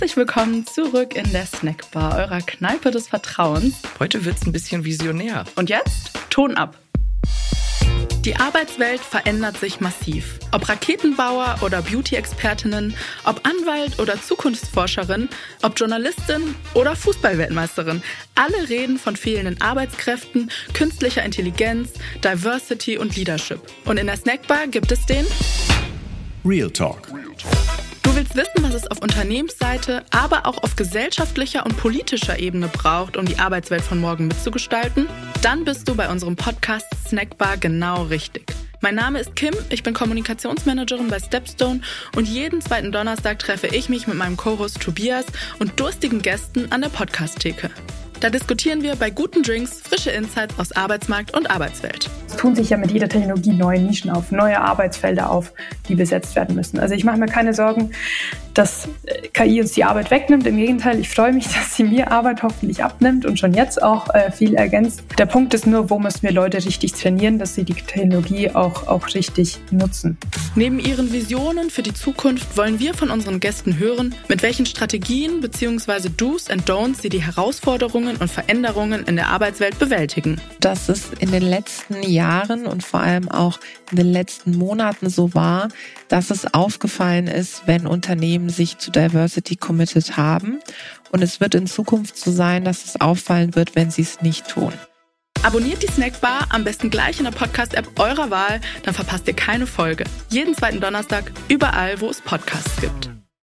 Herzlich willkommen zurück in der Snackbar, eurer Kneipe des Vertrauens. Heute wird's ein bisschen visionär. Und jetzt Ton ab. Die Arbeitswelt verändert sich massiv. Ob Raketenbauer oder Beauty-Expertinnen, ob Anwalt oder Zukunftsforscherin, ob Journalistin oder Fußballweltmeisterin, alle reden von fehlenden Arbeitskräften, künstlicher Intelligenz, Diversity und Leadership. Und in der Snackbar gibt es den Real Talk. Du willst wissen, was es auf Unternehmensseite, aber auch auf gesellschaftlicher und politischer Ebene braucht, um die Arbeitswelt von morgen mitzugestalten? Dann bist du bei unserem Podcast Snackbar genau richtig. Mein Name ist Kim, ich bin Kommunikationsmanagerin bei Stepstone und jeden zweiten Donnerstag treffe ich mich mit meinem Co-Host Tobias und durstigen Gästen an der Podcast-Theke. Da diskutieren wir bei guten Drinks frische Insights aus Arbeitsmarkt und Arbeitswelt. Tun sich ja mit jeder Technologie neue Nischen auf, neue Arbeitsfelder auf, die besetzt werden müssen. Also ich mache mir keine Sorgen, dass KI uns die Arbeit wegnimmt. Im Gegenteil, ich freue mich, dass sie mir Arbeit hoffentlich abnimmt und schon jetzt auch äh, viel ergänzt. Der Punkt ist nur, wo müssen wir Leute richtig trainieren, dass sie die Technologie auch, auch richtig nutzen. Neben ihren Visionen für die Zukunft wollen wir von unseren Gästen hören, mit welchen Strategien bzw. Do's and Don'ts sie die Herausforderungen und Veränderungen in der Arbeitswelt bewältigen. Dass es in den letzten Jahren und vor allem auch in den letzten Monaten so war, dass es aufgefallen ist, wenn Unternehmen sich zu Diversity committed haben. Und es wird in Zukunft so sein, dass es auffallen wird, wenn sie es nicht tun. Abonniert die Snackbar am besten gleich in der Podcast-App eurer Wahl, dann verpasst ihr keine Folge. Jeden zweiten Donnerstag überall, wo es Podcasts gibt.